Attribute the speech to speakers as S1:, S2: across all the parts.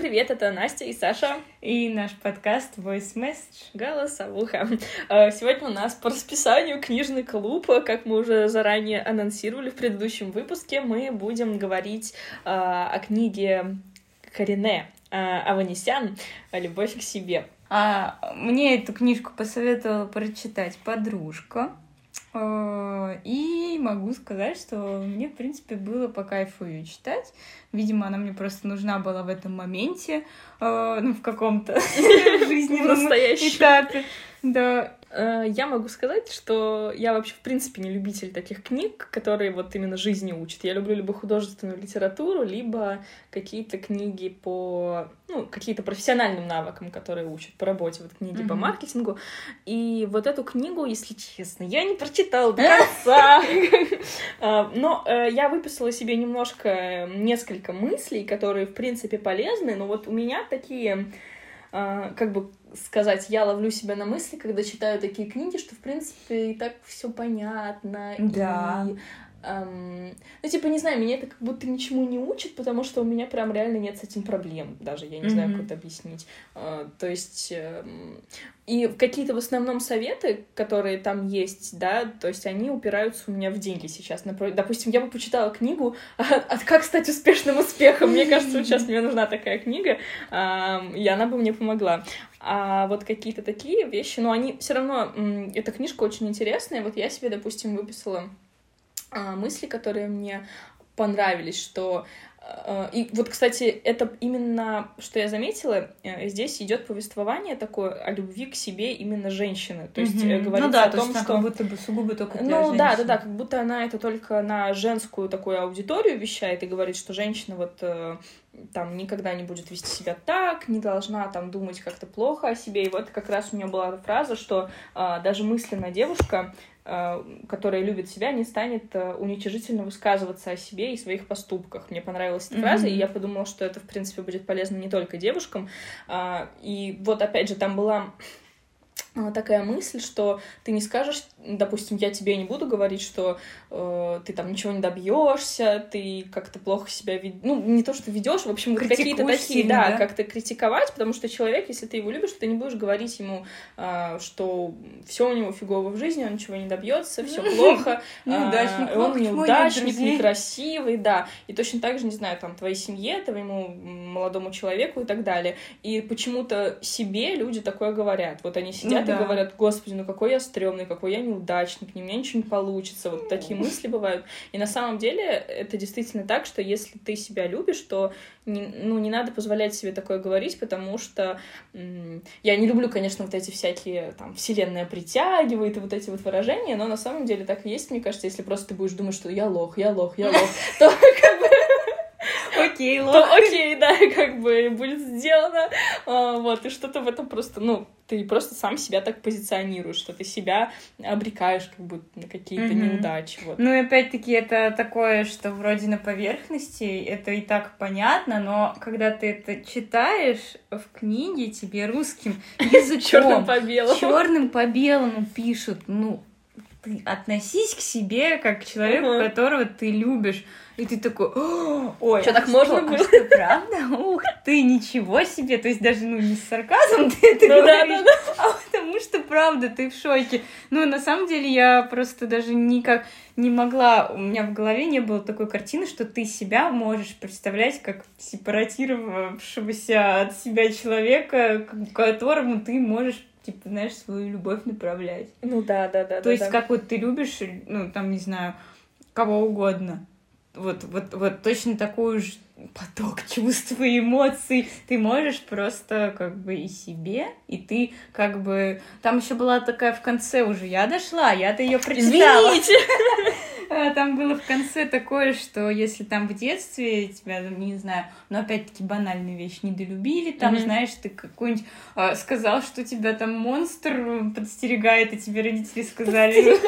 S1: привет, это Настя и Саша.
S2: И наш подкаст Voice Message.
S1: Голосовуха. А, сегодня у нас по расписанию книжный клуб. Как мы уже заранее анонсировали в предыдущем выпуске, мы будем говорить а, о книге Карине а, Аванесян «Любовь к себе».
S2: А мне эту книжку посоветовала прочитать подружка. Э, и могу сказать, что мне, в принципе, было по кайфу ее читать. Видимо, она мне просто нужна была в этом моменте, э, ну, в каком-то жизненном этапе. Да,
S1: я могу сказать, что я вообще, в принципе, не любитель таких книг, которые вот именно жизни учат. Я люблю либо художественную литературу, либо какие-то книги по, ну, какие-то профессиональным навыкам, которые учат по работе, вот книги mm-hmm. по маркетингу. И вот эту книгу, если честно, я не прочитала до конца. А, но э, я выписала себе немножко, несколько мыслей, которые, в принципе, полезны, но вот у меня такие как бы сказать, я ловлю себя на мысли, когда читаю такие книги, что, в принципе, и так все понятно.
S2: Да.
S1: И, эм, ну, типа, не знаю, меня это как будто ничему не учит, потому что у меня прям реально нет с этим проблем даже, я не mm-hmm. знаю, как это объяснить. Э, то есть, э, и какие-то в основном советы, которые там есть, да, то есть они упираются у меня в деньги сейчас. Допустим, я бы почитала книгу от «Как стать успешным успехом». Мне кажется, сейчас мне нужна такая книга, и она бы мне помогла. А вот какие-то такие вещи, но они все равно... Эта книжка очень интересная. Вот я себе, допустим, выписала мысли, которые мне понравились, что Э, и вот, кстати, это именно, что я заметила, э, здесь идет повествование такое о любви к себе именно женщины. То есть mm-hmm. говорится ну, да, о том, то что...
S2: как будто бы сугубо только для
S1: Ну женщины. да, да, да, как будто она это только на женскую такую аудиторию вещает и говорит, что женщина вот там никогда не будет вести себя так, не должна там думать как-то плохо о себе. И вот как раз у нее была фраза, что а, даже мысленно девушка Э, которая любит себя, не станет э, уничижительно высказываться о себе и своих поступках. Мне понравилась эта mm-hmm. фраза, и я подумала, что это, в принципе, будет полезно не только девушкам. А, и вот, опять же, там была такая мысль, что ты не скажешь, допустим, я тебе не буду говорить, что э, ты там ничего не добьешься, ты как-то плохо себя ведешь, ну не то, что ведешь, в общем, какие-то такие, да, да, как-то критиковать, потому что человек, если ты его любишь, ты не будешь говорить ему, э, что все у него фигово в жизни, он ничего не добьется, все плохо,
S2: неудачник,
S1: он неудачник, некрасивый, да, и точно так же, не знаю, там твоей семье, твоему молодому человеку и так далее, и почему-то себе люди такое говорят, вот они сидят да. и говорят, господи, ну какой я стрёмный, какой я неудачник, у меня ничего не получится. Вот такие мысли бывают. И на самом деле это действительно так, что если ты себя любишь, то не, ну, не надо позволять себе такое говорить, потому что я не люблю, конечно, вот эти всякие там вселенная притягивает и вот эти вот выражения, но на самом деле так и есть, мне кажется, если просто ты будешь думать, что я лох, я лох, я лох, то как бы
S2: окей, лох.
S1: То окей, да, как бы будет сделано. А, вот, и что-то в этом просто, ну, ты просто сам себя так позиционируешь, что ты себя обрекаешь как будто на какие-то mm-hmm. неудачи. Вот.
S2: Ну и опять-таки это такое, что вроде на поверхности, это и так понятно, но когда ты это читаешь в книге, тебе русским языком,
S1: черным по белому,
S2: черным по белому пишут, ну, ты относись к себе как к человеку, uh-huh. которого ты любишь. И ты такой, ой,
S1: что, так а можно было?
S2: А что, правда? Ух ты, ничего себе. То есть даже, ну, не с сарказмом ты это ну, говоришь, да, да, да. а потому что, правда, ты в шоке. Ну, на самом деле, я просто даже никак не могла, у меня в голове не было такой картины, что ты себя можешь представлять как сепаратировавшегося от себя человека, к которому ты можешь типа, знаешь, свою любовь направлять.
S1: Ну да, да, да.
S2: То
S1: да,
S2: есть,
S1: да.
S2: как вот ты любишь, ну, там, не знаю, кого угодно. Вот, вот, вот точно такой же поток чувств и эмоций ты можешь просто как бы и себе, и ты как бы... Там еще была такая в конце уже, я дошла, я-то ее прочитала.
S1: Извините!
S2: А, там было в конце такое, что если там в детстве тебя, не знаю, но опять-таки банальные вещи недолюбили, там, mm-hmm. знаешь, ты какой-нибудь а, сказал, что тебя там монстр подстерегает, и тебе родители сказали...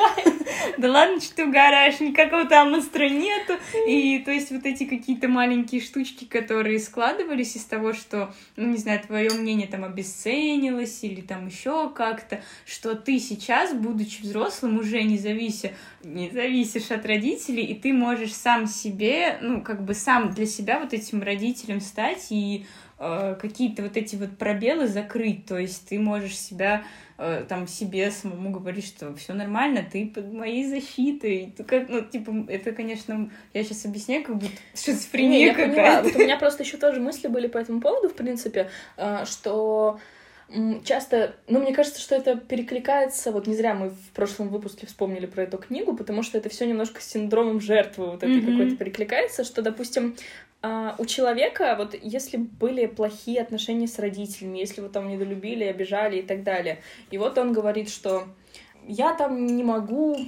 S2: Да ладно, что ты угораешь, никакого там монстра нету. И то есть вот эти какие-то маленькие штучки, которые складывались из того, что, ну, не знаю, твое мнение там обесценилось или там еще как-то, что ты сейчас, будучи взрослым, уже не завися, не зависишь от родителей, и ты можешь сам себе, ну, как бы сам для себя вот этим родителем стать и э, какие-то вот эти вот пробелы закрыть, то есть ты можешь себя э, там себе самому говорить, что все нормально, ты под моей защитой. Ты как, ну, типа, это, конечно, я сейчас объясняю, как будто шизофрения какая-то.
S1: Вот у меня просто еще тоже мысли были по этому поводу, в принципе, э, что часто, ну, мне кажется, что это перекликается, вот не зря мы в прошлом выпуске вспомнили про эту книгу, потому что это все немножко с синдромом жертвы вот этой mm-hmm. какой-то перекликается, что, допустим, а, у человека, вот если были плохие отношения с родителями, если вот там недолюбили, обижали и так далее, и вот он говорит, что я там не могу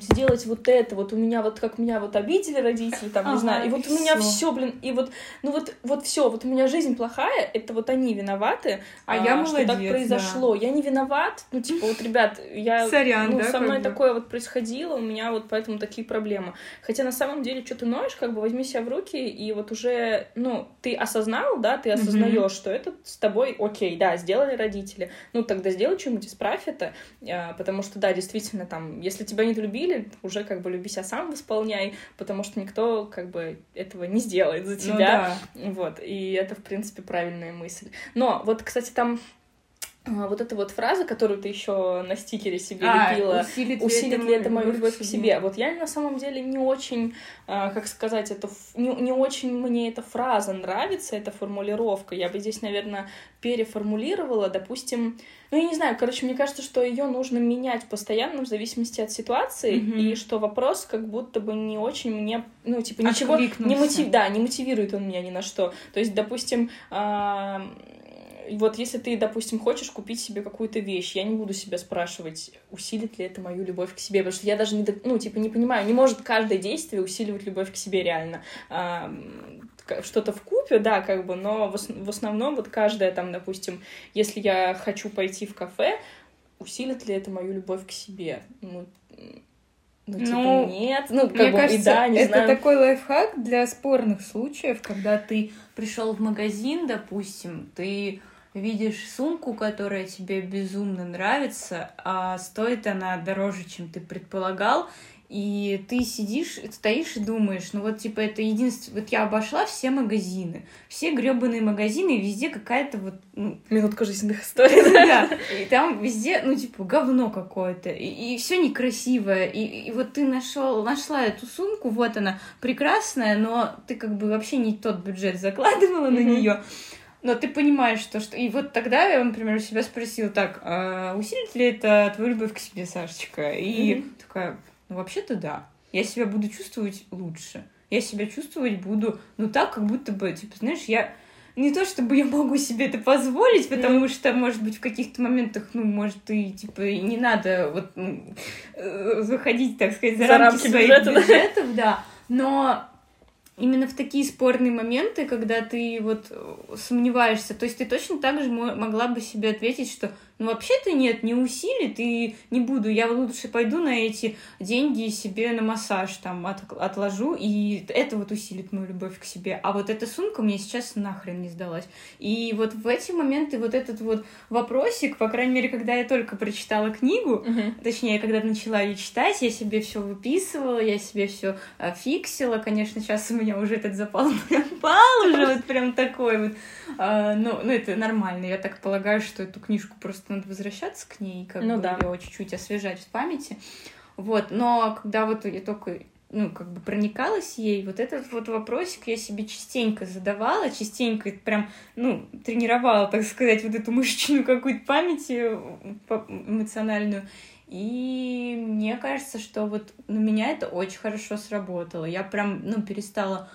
S1: сделать вот это, вот у меня вот как меня вот обидели родители, там, ага, не знаю, и вот у меня все, блин, и вот, ну вот, вот все, вот у меня жизнь плохая, это вот они виноваты,
S2: а, а я молодец,
S1: что так произошло, да. я не виноват, ну типа вот, ребят, я,
S2: Сорян,
S1: ну
S2: да,
S1: со мной такое вот происходило, у меня вот поэтому такие проблемы, хотя на самом деле, что ты ноешь, как бы возьми себя в руки и вот уже, ну ты осознал, да, ты осознаешь, что это с тобой, окей, да, сделали родители, ну тогда сделай что-нибудь, исправь это, а, потому потому что, да, действительно, там, если тебя не долюбили, уже как бы люби себя сам восполняй, потому что никто как бы этого не сделает за ну тебя. Ну, да. Вот, и это, в принципе, правильная мысль. Но вот, кстати, там вот эта вот фраза, которую ты еще на стикере себе а, лепила, усилит, усилит ли это мою любовь к себе? Вот я на самом деле не очень, а, как сказать, это не, не очень мне эта фраза нравится, эта формулировка. Я бы здесь, наверное, переформулировала, допустим, ну, я не знаю, короче, мне кажется, что ее нужно менять постоянно в зависимости от ситуации, mm-hmm. и что вопрос как будто бы не очень мне, ну, типа, ничего не мотив... да, не мотивирует он меня ни на что. То есть, допустим, э... вот если ты, допустим, хочешь купить себе какую-то вещь, я не буду себя спрашивать, усилит ли это мою любовь к себе, потому что я даже не, ну, типа, не понимаю, не может каждое действие усиливать любовь к себе реально что-то в купе, да, как бы, но в, основном вот каждая там, допустим, если я хочу пойти в кафе, усилит ли это мою любовь к себе? Ну, ну, типа, ну, нет. Ну, как
S2: мне
S1: бы,
S2: кажется,
S1: и да, не
S2: это
S1: знаю.
S2: такой лайфхак для спорных случаев, когда ты пришел в магазин, допустим, ты видишь сумку, которая тебе безумно нравится, а стоит она дороже, чем ты предполагал, и ты сидишь, стоишь и думаешь, ну вот типа это единственное... Вот я обошла все магазины, все гребаные магазины, и везде какая-то вот... Ну...
S1: Минутка жизненных историй.
S2: Да, и там везде, ну типа, говно какое-то, и, и все некрасивое, и, и вот ты нашел, нашла эту сумку, вот она, прекрасная, но ты как бы вообще не тот бюджет закладывала на нее, но ты понимаешь, что, что... И вот тогда я, например, у себя спросила, так, а усилит ли это твою любовь к себе, Сашечка? И mm-hmm. такая, ну, вообще-то да. Я себя буду чувствовать лучше. Я себя чувствовать буду, ну, так, как будто бы, типа, знаешь, я не то чтобы я могу себе это позволить, потому mm. что, может быть, в каких-то моментах, ну, может, и типа и не надо вот ну, э, заходить, так сказать, за, за рамки, рамки своих бюджетов, да. Но именно в такие спорные моменты, когда ты вот сомневаешься, то есть ты точно так же могла бы себе ответить, что ну, вообще-то нет, не усилит, и не буду. Я лучше пойду на эти деньги себе на массаж там от, отложу, и это вот усилит мою любовь к себе. А вот эта сумка мне сейчас нахрен не сдалась. И вот в эти моменты вот этот вот вопросик, по крайней мере, когда я только прочитала книгу, uh-huh. точнее, когда начала ее читать, я себе все выписывала, я себе все а, фиксила. Конечно, сейчас у меня уже этот запал пропал, уже вот прям такой вот. А, ну, ну, это нормально. Я так полагаю, что эту книжку просто надо возвращаться к ней, как ну, бы да. ее чуть-чуть освежать в памяти. Вот, но когда вот я только ну, как бы проникалась ей, вот этот вот вопросик я себе частенько задавала, частенько прям, ну, тренировала, так сказать, вот эту мышечную какую-то память э, эмоциональную. И мне кажется, что вот на меня это очень хорошо сработало. Я прям, ну, перестала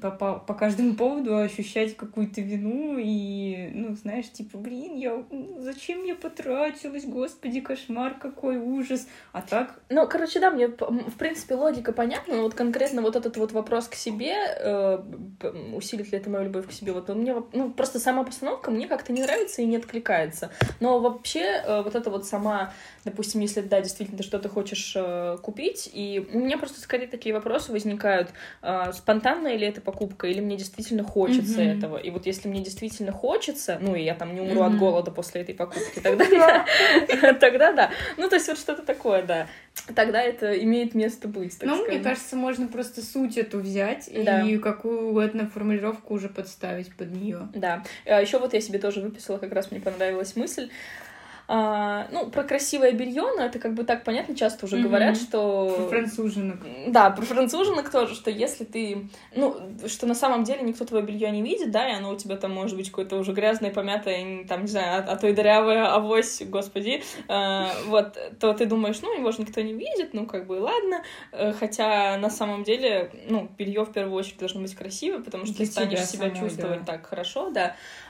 S2: по, по, по каждому поводу ощущать какую-то вину и, ну, знаешь, типа, блин, я, ну, зачем я потратилась, господи, кошмар, какой ужас, а так...
S1: Ну, короче, да, мне, в принципе, логика понятна, но вот конкретно вот этот вот вопрос к себе, э, усилит ли это мою любовь к себе, вот он мне, ну, просто сама постановка мне как-то не нравится и не откликается, но вообще э, вот это вот сама, допустим, если, да, действительно ты что-то хочешь э, купить, и у меня просто скорее такие вопросы возникают, э, спонтанно или это покупка, или мне действительно хочется
S2: Мгм.
S1: этого. И вот если мне действительно хочется, ну, и я там не умру
S2: Мгм.
S1: от голода после этой покупки, тогда да. Тогда да. Ну, то есть вот что-то такое, да. Тогда это имеет место быть,
S2: Ну, мне кажется, можно просто суть эту взять и какую угодно формулировку уже подставить под нее.
S1: Да. А еще вот я себе тоже выписала, как раз мне понравилась мысль. А, ну, про красивое белье, но это как бы так понятно, часто уже
S2: Мгм.
S1: говорят, что...
S2: Француженок.
S1: Да, про француженок тоже, что если ты, ну, что на самом деле никто твое белье не видит, да, и оно у тебя там может быть какое-то уже грязное, помятое, там, не знаю, а, а то и дырявое, авось, господи, э, вот, то ты думаешь, ну, его же никто не видит, ну, как бы, ладно, Э, хотя на самом деле, ну, белье в первую очередь должно быть красивое, потому что
S2: Для
S1: ты станешь себя
S2: самой,
S1: чувствовать
S2: да.
S1: так хорошо, да, А,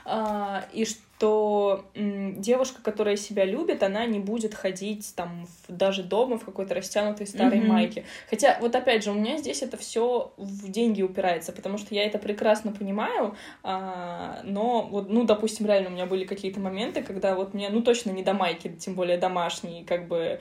S1: и что девушка, которая себя любит, она не будет ходить там даже дома в какой-то растянутой старой
S2: Мгм.
S1: майке. Хотя, вот опять же, у меня здесь это все в деньги упирается, потому что я это прекрасно понимаю, а, но вот, ну, допустим, реально у меня были какие-то моменты, когда вот мне, ну, точно не до майки, тем более домашние, как бы...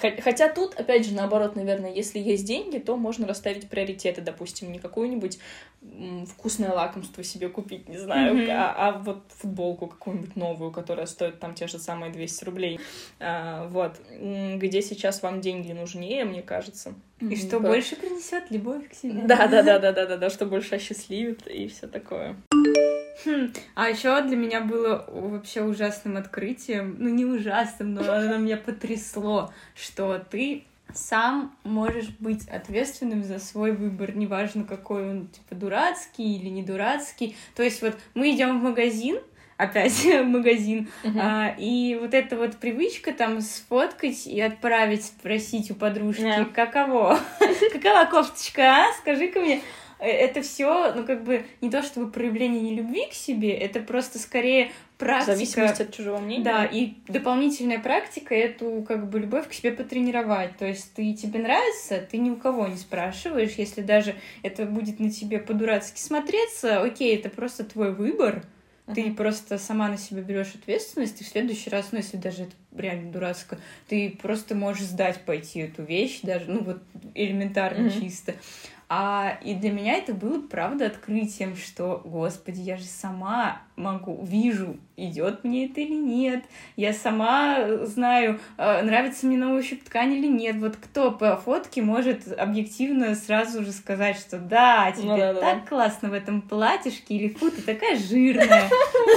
S1: Хо- Хотя тут, опять же, наоборот, наверное, если есть деньги, то можно расставить приоритеты, допустим, не какую-нибудь м, вкусное лакомство себе купить, не знаю,
S2: Мгм.
S1: а, а вот футболку какую-нибудь новую, которая стоит там те же самые 200 рублей. А, вот. Где сейчас вам деньги нужнее, мне кажется.
S2: И что
S1: Да.
S2: больше принесет любовь к себе.
S1: Да, да, да, да, да, да, да, что больше осчастливит и все такое.
S2: Хм, А еще для меня было вообще ужасным открытием, ну не ужасным, но оно меня потрясло, что ты сам можешь быть ответственным за свой выбор, неважно какой он, типа дурацкий или не дурацкий. То есть вот мы идем в магазин, опять магазин, а, и вот эта вот привычка там сфоткать и отправить, спросить у подружки,
S1: Да.
S2: каково, какова кофточка, а? Скажи-ка мне. Э, Это все, ну как бы не то чтобы проявление нелюбви к себе, это просто скорее
S1: В
S2: практика.
S1: зависимости от чужого мнения.
S2: Да, и дополнительная практика эту как бы любовь к себе потренировать. То есть ты тебе нравится, ты ни у кого не спрашиваешь, если даже это будет на тебе по-дурацки смотреться, окей, это просто твой выбор. Ты просто сама на себя берешь ответственность, и в следующий раз, ну, если даже это реально дурацко, ты просто можешь сдать пойти эту вещь, даже, ну, вот элементарно
S1: Мгм.
S2: чисто. А, и для меня это было, правда, открытием, что, господи, я же сама могу, вижу, идет мне это или нет. Я сама э, знаю, э, нравится мне на ощупь ткань или нет. Вот кто по фотке может объективно сразу же сказать, что да, тебе
S1: Ну да, да,
S2: так классно в этом платьишке, или фу, ты такая жирная.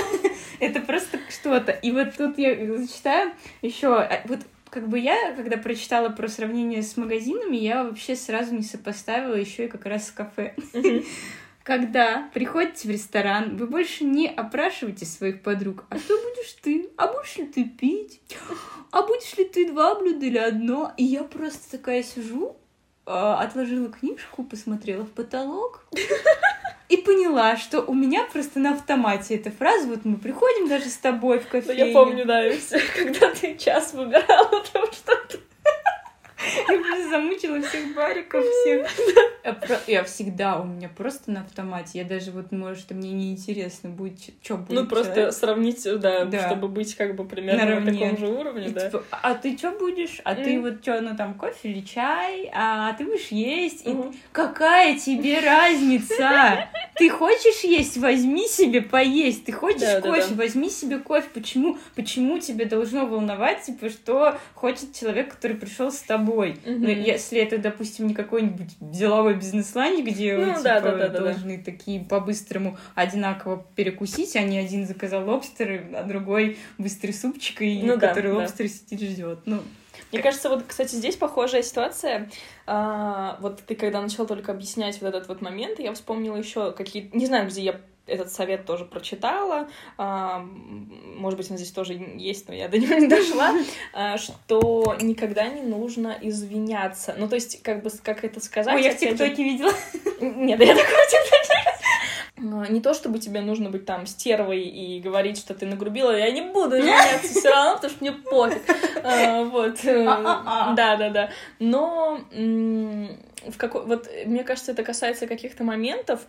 S2: Это просто что-то. И вот тут я зачитаю еще, вот как бы я, когда прочитала про сравнение с магазинами, я вообще сразу не сопоставила еще и как раз с кафе. Когда приходите в ресторан, вы больше не опрашиваете своих подруг, а что будешь ты? А будешь ли ты пить? А будешь ли ты два блюда или одно? И я просто такая сижу, а, отложила книжку, посмотрела в потолок и поняла, что у меня просто на автомате эта фраза, вот мы приходим даже с тобой в
S1: Ну,
S2: кофе.
S1: я помню, да, и всё, когда ты час выбирала там что-то.
S2: Я просто замучила всех бариков, всех. Я, всегда, у меня просто на автомате. Я даже вот, может, мне не интересно будет, что будет.
S1: Ну, просто
S2: человек.
S1: сравнить, да,
S2: Да.
S1: чтобы быть как бы примерно на таком же уровне,
S2: И
S1: да.
S2: типа, а ты что будешь? А ты вот что, ну там кофе или чай? А ты будешь есть? Какая тебе разница? Ты хочешь есть? Возьми себе поесть. Ты хочешь кофе? Возьми себе кофе. Почему? Почему тебе должно волновать, типа, что хочет человек, который пришел с тобой?
S1: Мгм.
S2: Ну, если это, допустим, не какой-нибудь деловой бизнес-ланч, где вы,
S1: Ну,
S2: типа,
S1: да, да, да, да, да.
S2: должны такие по-быстрому одинаково перекусить, а не один заказал лобстер, а другой быстрый супчик, и
S1: Ну да,
S2: который
S1: да.
S2: лобстер сидит ждет. Ну,
S1: Мне кажется, вот, кстати, здесь похожая ситуация. А, вот ты когда начал только объяснять вот этот вот момент, я вспомнила еще какие не знаю, где я этот совет тоже прочитала, а, может быть, он здесь тоже есть, но я до него не дошла, а, что никогда не нужно извиняться. Ну, то есть, как бы, как это сказать?
S2: Ой, я в
S1: опять же-
S2: ТикТоке видела.
S1: Нет, я такого не Не то, чтобы тебе нужно быть там стервой и говорить, что ты нагрубила, я не буду извиняться все равно, потому что мне пофиг. А, Вот. э,
S2: А-а-а.
S1: Да, да, да. Но в какой... Вот, мне кажется, это касается каких-то моментов,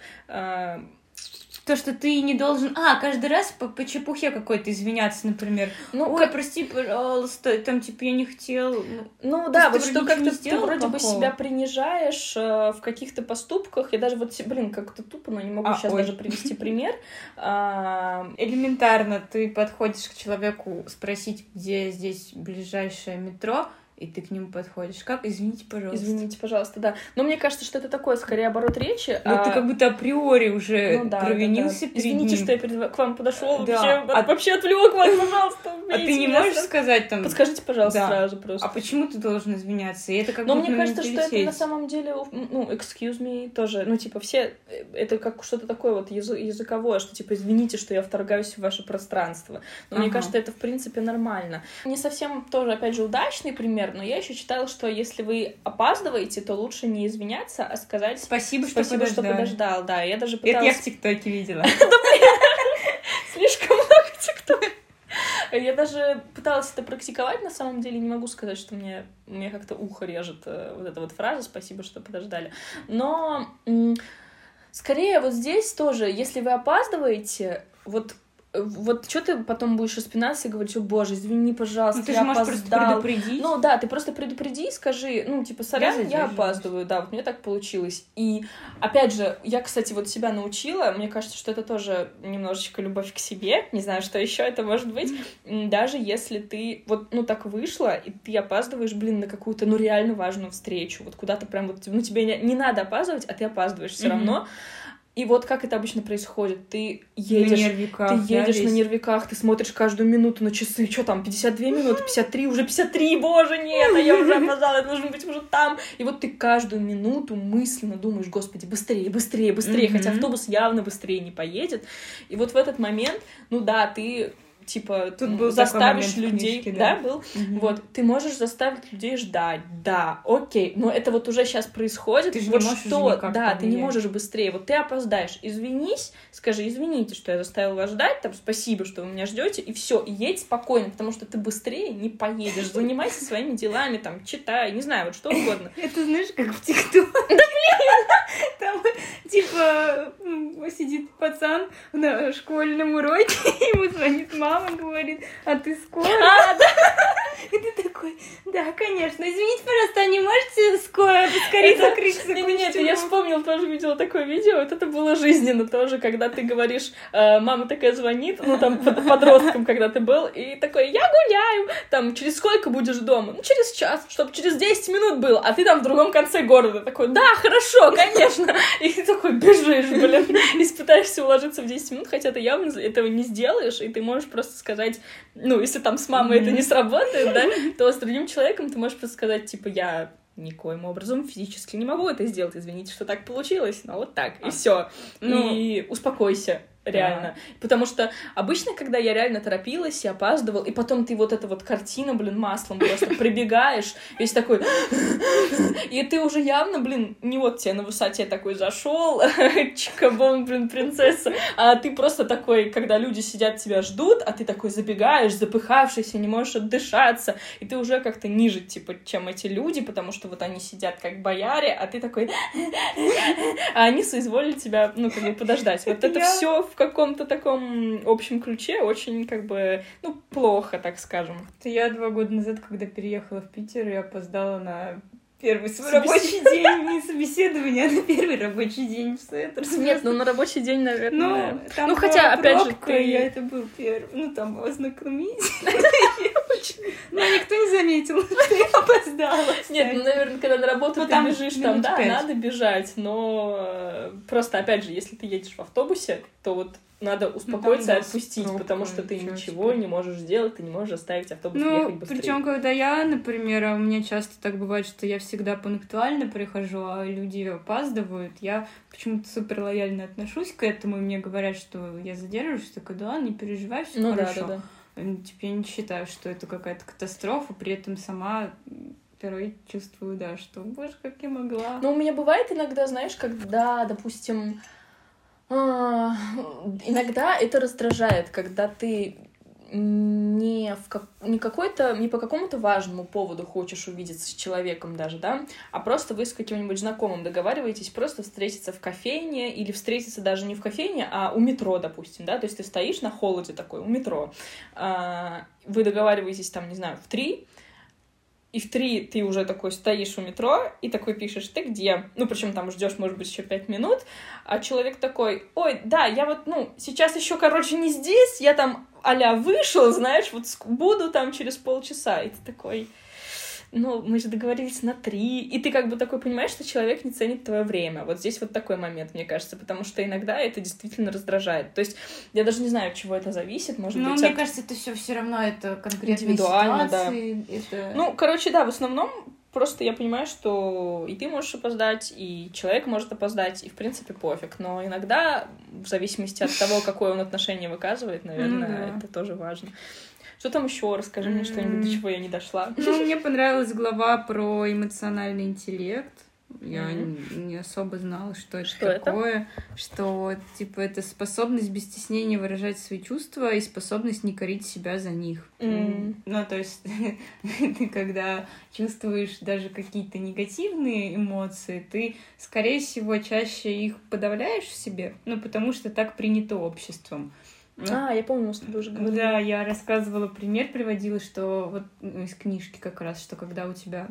S2: То, что ты не должен... А, каждый раз по, по чепухе какой-то извиняться, например. Ну, Ой, как... прости, пожалуйста, там, типа, я не хотел...
S1: Ну, да, вот что как-то ты вроде бы себя принижаешь э, в каких-то поступках. Я даже вот, блин, как-то тупо, но не могу а, сейчас ой. даже привести пример.
S2: А, элементарно ты подходишь к человеку спросить, где здесь ближайшее метро, и ты к нему подходишь. Как? Извините, пожалуйста.
S1: Извините, пожалуйста, да. Но мне кажется, что это такое, скорее, оборот речи.
S2: Ну, а... ты как будто априори уже ну, да, провинился да, да.
S1: перед Извините,
S2: ним.
S1: что я перед... к вам подошел, да. вообще, а... вообще отвлек вас, пожалуйста.
S2: А ты не можешь сказать там...
S1: Подскажите, пожалуйста, да. сразу просто.
S2: А почему ты должен извиняться? И это как
S1: Но мне кажется, что это на самом деле, ну, excuse me, тоже, ну, типа, все, э, это как что-то такое вот языковое, что, типа, извините, что я вторгаюсь в ваше пространство. Но ага. мне кажется, это, в принципе, нормально. Не совсем тоже, опять же, удачный пример, но я еще читала что если вы опаздываете, то лучше не извиняться, а сказать
S2: спасибо, что, спасибо, подождал. что подождал.
S1: Да, я даже пыталась...
S2: Это я в ТикТоке видела.
S1: Слишком много ТикТока. Я даже пыталась это практиковать, на самом деле не могу сказать, что мне, мне как-то ухо режет э, вот эта вот фраза «спасибо, что подождали». Но скорее вот здесь тоже, если вы опаздываете, вот вот что ты потом будешь распинаться и говорить, о боже, извини, пожалуйста, ну, ты
S2: я же можешь опоздал. предупредить.
S1: Ну да, ты просто предупреди, скажи, ну типа, сорян, я, я опаздываю, да, вот мне так получилось. И опять же, я, кстати, вот себя научила, мне кажется, что это тоже немножечко любовь к себе, не знаю, что еще это может быть, даже если ты вот, ну так вышло, и ты опаздываешь, блин, на какую-то, ну реально важную встречу, вот куда-то прям вот, ну тебе не, не надо опаздывать, а ты опаздываешь все mm-hmm. равно, и вот как это обычно происходит. Ты едешь, на нервиках, ты едешь да, на нервиках, ты смотришь каждую минуту на часы. Что там, 52 минуты, 53, уже 53, боже, нет, а я уже опоздала, я должен быть уже там. И вот ты каждую минуту мысленно думаешь, господи, быстрее, быстрее, быстрее, хотя автобус явно быстрее не поедет. И вот в этот момент, ну да, ты типа тут был заставишь людей, книжке, да. да, был, угу. вот ты можешь заставить людей ждать, да, окей, но это вот уже сейчас происходит,
S2: ты же
S1: вот
S2: не
S1: можешь что, да, ты не можешь быстрее, вот ты опоздаешь, извинись, скажи, извините, что я заставил вас ждать, там, спасибо, что вы меня ждете, и все, и едь спокойно, потому что ты быстрее не поедешь, занимайся своими делами, там, читай, не знаю, вот что угодно.
S2: Это знаешь, как в ТикТоке. Да блин! Там, типа, сидит пацан на школьном уроке, ему звонит мама, мама говорит, а ты скоро? А, да. И ты такой, да, конечно. Извините, пожалуйста, а не можете скоро поскорее закрыть
S1: Нет, нет, я вспомнил, тоже видела такое видео. Вот это было жизненно тоже, когда ты говоришь, э, мама такая звонит, ну там подростком, когда ты был, и такой, я гуляю, там, через сколько будешь дома? Ну, через час, чтобы через 10 минут был, а ты там в другом конце города. Такой, да, хорошо, конечно. И ты такой бежишь, блин, и пытаешься уложиться в 10 минут, хотя ты явно этого не сделаешь, и ты можешь просто просто сказать, ну, если там с мамой mm-hmm. это не сработает, да, то с другим человеком ты можешь просто сказать, типа, я никоим образом физически не могу это сделать, извините, что так получилось, но вот так, и а. все. Ну, и успокойся реально. Да. Потому что обычно, когда я реально торопилась и опаздывал, и потом ты вот эта вот картина, блин, маслом просто прибегаешь, весь такой... И ты уже явно, блин, не вот тебе на высоте такой зашел, чикабон, блин, принцесса, а ты просто такой, когда люди сидят, тебя ждут, а ты такой забегаешь, запыхавшийся, не можешь отдышаться, и ты уже как-то ниже, типа, чем эти люди, потому что вот они сидят как бояре, а ты такой... А они соизволили тебя, ну, как бы подождать. Вот это все в каком-то таком общем ключе очень, как бы, ну, плохо, так скажем.
S2: Я два года назад, когда переехала в Питер, я опоздала на первый свой рабочий день, не собеседование, а на первый рабочий день в Сеттерс.
S1: Нет, ну на рабочий день, наверное.
S2: Ну, там ну хотя, опять же, ты... я это был первый. Ну, там ознакомить. Но никто не заметил, что я опоздала.
S1: Нет, ну, наверное, когда на работу ну, ты бежишь, там, да, надо бежать, но э, просто, опять же, если ты едешь в автобусе, то вот надо ну, успокоиться и отпустить, потому что ты ничего не можешь сделать, ты не можешь оставить автобус ну, ехать быстрее.
S2: Причем, когда я, например, а у меня часто так бывает, что я всегда пунктуально прихожу, а люди опаздывают, я почему-то супер лояльно отношусь к этому, и мне говорят, что я задерживаюсь, такая, да не переживай, все ну, хорошо. Да, да, да. Типа я не считаю, что это какая-то катастрофа, при этом сама порой чувствую, да, что, боже, как я могла.
S1: Ну, у меня бывает иногда, знаешь, когда, допустим, а, иногда это раздражает, когда ты не, в как, не, какой-то, не по какому-то важному поводу хочешь увидеться с человеком даже, да, а просто вы с каким-нибудь знакомым договариваетесь просто встретиться в кофейне или встретиться даже не в кофейне, а у метро, допустим, да, то есть ты стоишь на холоде такой, у метро, а, вы договариваетесь там, не знаю, в три, и в три ты уже такой стоишь у метро и такой пишешь, ты где? Ну, причем там ждешь, может быть, еще пять минут, а человек такой, ой, да, я вот, ну, сейчас еще, короче, не здесь, я там а вышел, знаешь, вот буду там через полчаса. И ты такой, ну, мы же договорились на три, и ты как бы такой понимаешь, что человек не ценит твое время. Вот здесь вот такой момент, мне кажется, потому что иногда это действительно раздражает. То есть я даже не знаю, от чего это зависит, может
S2: ну,
S1: быть.
S2: мне
S1: от...
S2: кажется, это все все равно это конкретно индивидуально, ситуации,
S1: да. Это... Ну, короче, да, в основном просто я понимаю, что и ты можешь опоздать, и человек может опоздать, и в принципе пофиг. Но иногда, в зависимости от того, какое он отношение выказывает, наверное, ну, это тоже важно. Что там еще? Расскажи мне что-нибудь, до чего я не дошла.
S2: Ну, мне понравилась глава про эмоциональный интеллект. Я mm-hmm. не особо знала, что это что такое. Это? Что, типа, это способность без стеснения выражать свои чувства и способность не корить себя за них. Mm-hmm. Ну, то есть, ты когда чувствуешь даже какие-то негативные эмоции, ты, скорее всего, чаще их подавляешь в себе, ну, потому что так принято обществом.
S1: А, я помню, мы с тобой уже говорили.
S2: Да, я рассказывала пример, приводила, что вот ну, из книжки как раз, что когда у тебя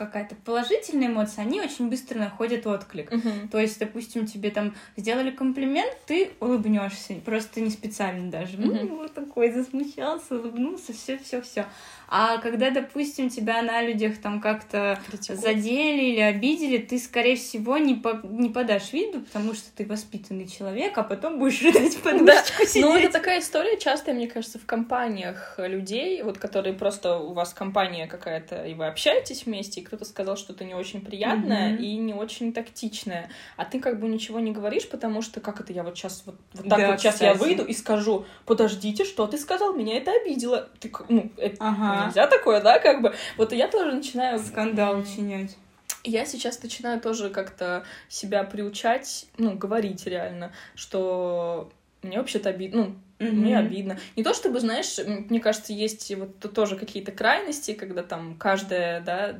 S2: какая-то положительная эмоция, они очень быстро находят отклик. Uh-huh. То есть, допустим, тебе там сделали комплимент, ты улыбнешься, просто не специально даже. Uh-huh. Ну, вот такой засмущался, улыбнулся, все, все, все. А когда, допустим, тебя на людях там как-то задели или обидели, ты, скорее всего, не, по не подашь виду, потому что ты воспитанный человек, а потом будешь рыдать подушечку да. сидеть.
S1: Ну, это такая история часто, мне кажется, в компаниях людей, вот которые просто у вас компания какая-то, и вы общаетесь вместе, и кто-то сказал что-то не очень приятное mm-hmm. и не очень тактичное, а ты как бы ничего не говоришь, потому что как это я вот сейчас вот, вот так да, вот сейчас я выйду и скажу, подождите, что ты сказал, меня это обидело. Ты, ну, это, ага нельзя такое, да, как бы. Вот я тоже начинаю...
S2: Скандал учинять.
S1: Я сейчас начинаю тоже как-то себя приучать, ну, говорить реально, что мне вообще-то обидно, ну, Mm-hmm. Мне обидно. Не то чтобы, знаешь, мне кажется, есть вот тоже какие-то крайности, когда там каждое, да,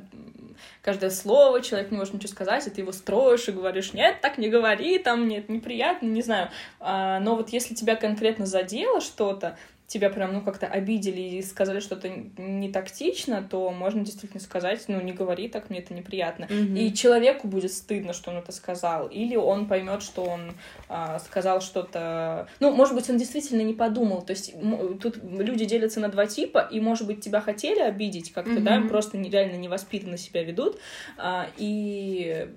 S1: каждое слово человек не может ничего сказать, и ты его строишь и говоришь, нет, так не говори, там, нет, неприятно, не знаю. А, но вот если тебя конкретно задело что-то, тебя прям, ну, как-то обидели и сказали что-то не тактично, то можно действительно сказать, ну, не говори так, мне это неприятно. Mm-hmm. И человеку будет стыдно, что он это сказал. Или он поймет, что он а, сказал что-то... Ну, может быть, он действительно не подумал. То есть тут люди делятся на два типа, и, может быть, тебя хотели обидеть как-то, mm-hmm. да, просто реально невоспитанно себя ведут. А, и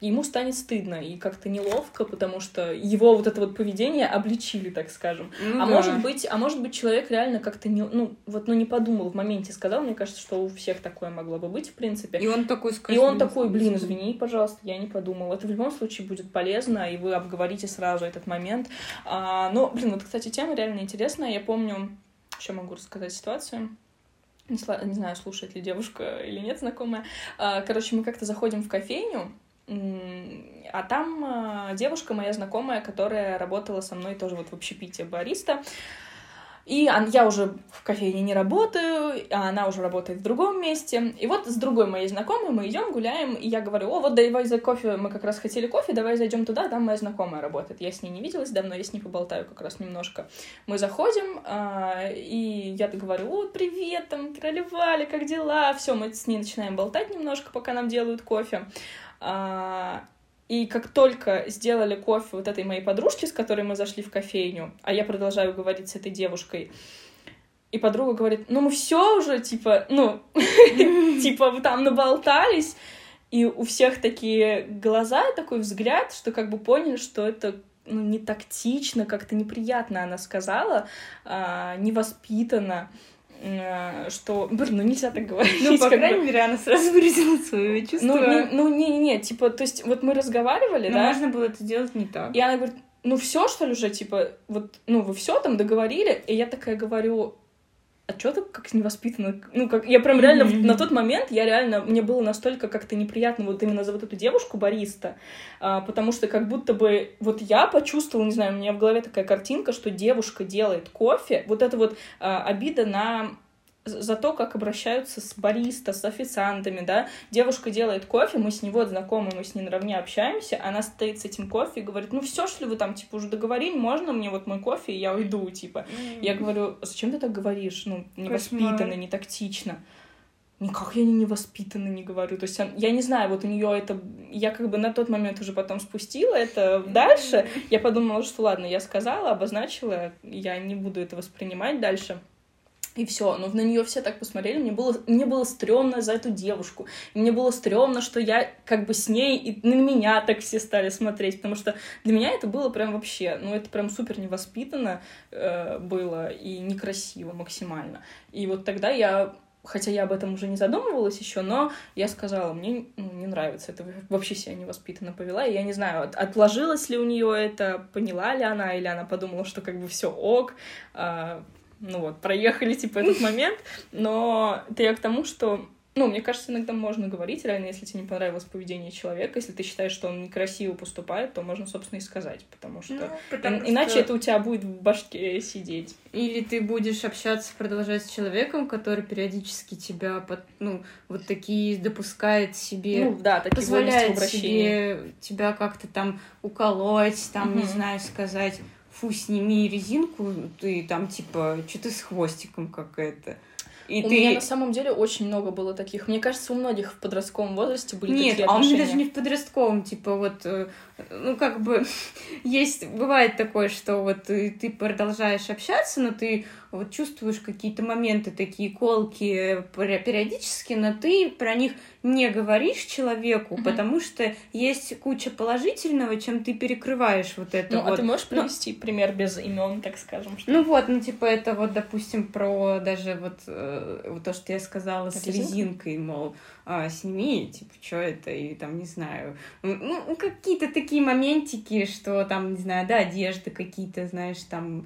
S1: ему станет стыдно и как-то неловко, потому что его вот это вот поведение обличили, так скажем. Ну, а да. может быть, а может быть человек реально как-то не, ну вот, ну не подумал в моменте, сказал, мне кажется, что у всех такое могло бы быть в принципе.
S2: И он такой
S1: скажет. И он такой, блин, извини, пожалуйста, я не подумал. Это в любом случае будет полезно, и вы обговорите сразу этот момент. А, но, блин, вот, кстати, тема реально интересная. Я помню, еще могу рассказать ситуацию не, не знаю, слушает ли девушка или нет знакомая. А, короче, мы как-то заходим в кофейню, а там а, девушка моя знакомая, которая работала со мной тоже вот в общепите бариста. И я уже в кофейне не работаю, а она уже работает в другом месте. И вот с другой моей знакомой мы идем, гуляем, и я говорю, о, вот давай за кофе, мы как раз хотели кофе, давай зайдем туда, там моя знакомая работает. Я с ней не виделась давно, я с ней поболтаю как раз немножко. Мы заходим, а, и я говорю, о, привет, там, тролливали, как дела? Все, мы с ней начинаем болтать немножко, пока нам делают кофе. А, и как только сделали кофе вот этой моей подружке, с которой мы зашли в кофейню, а я продолжаю говорить с этой девушкой, и подруга говорит, ну мы все уже, типа, ну, типа, вы там наболтались, и у всех такие глаза, такой взгляд, что как бы поняли, что это ну, не тактично, как-то неприятно она сказала, а, невоспитанно. Э, что, блин, ну нельзя так говорить.
S2: Ну, по крайней мере, она сразу выразила свое чувство.
S1: Ну, не, ну, не-не-не, типа, то есть, вот мы разговаривали, да?
S2: можно было это делать не так.
S1: И она говорит, ну все, что ли, уже, типа, вот, ну, вы все там договорили? И я такая говорю, а что ты как невоспитанно? Ну, как, я прям реально mm-hmm. на тот момент, я реально, мне было настолько как-то неприятно вот именно за вот эту девушку, бариста, а, потому что как будто бы вот я почувствовала, не знаю, у меня в голове такая картинка, что девушка делает кофе, вот это вот а, обида на за то, как обращаются с бариста, с официантами, да. Девушка делает кофе, мы с ней вот знакомы, мы с ней наравне общаемся, она стоит с этим кофе и говорит, ну все, что ли вы там, типа, уже договорили, можно мне вот мой кофе, и я уйду, типа. Mm. Я говорю, зачем ты так говоришь? Ну, невоспитанно, не тактично. Никак я не невоспитанно не говорю. То есть я не знаю, вот у нее это... Я как бы на тот момент уже потом спустила это дальше. Я подумала, что ладно, я сказала, обозначила, я не буду это воспринимать дальше. И все, но на нее все так посмотрели, мне было, мне было стрёмно за эту девушку, мне было стрёмно, что я как бы с ней, и на меня так все стали смотреть, потому что для меня это было прям вообще, ну это прям супер невоспитанно э, было и некрасиво максимально. И вот тогда я хотя я об этом уже не задумывалась еще, но я сказала, мне ну, не нравится, это. Вообще себя невоспитанно повела, и я не знаю, от, отложилось ли у нее это, поняла ли она, или она подумала, что как бы все ок, а, ну вот, проехали, типа, этот момент, но это я к тому, что ну, мне кажется, иногда можно говорить, реально, если тебе не понравилось поведение человека, если ты считаешь, что он некрасиво поступает, то можно, собственно, и сказать, потому что ну, потому иначе что... это у тебя будет в башке сидеть.
S2: Или ты будешь общаться, продолжать с человеком, который периодически тебя, под, ну, вот такие допускает себе, ну, да, такие позволяет себе тебя как-то там уколоть, там, угу. не знаю, сказать фу, сними резинку, ты там типа, что ты с хвостиком какая-то.
S1: И у ты... меня на самом деле очень много было таких. Мне кажется, у многих в подростковом возрасте были
S2: Нет,
S1: такие
S2: отношения. а у меня даже не в подростковом, типа вот, э, ну как бы есть, бывает такое, что вот ты, ты продолжаешь общаться, но ты вот чувствуешь какие-то моменты такие колки периодически, но ты про них не говоришь человеку, mm-hmm. потому что есть куча положительного, чем ты перекрываешь вот это
S1: ну,
S2: вот.
S1: а ты можешь ну, привести ну, пример без имен, так скажем?
S2: Что... Ну вот, ну типа это вот, допустим, про даже вот, э, вот то, что я сказала с резинкой, мол, а, сними, типа, что это, и там, не знаю, ну, какие-то такие моментики, что там, не знаю, да, одежды какие-то, знаешь, там,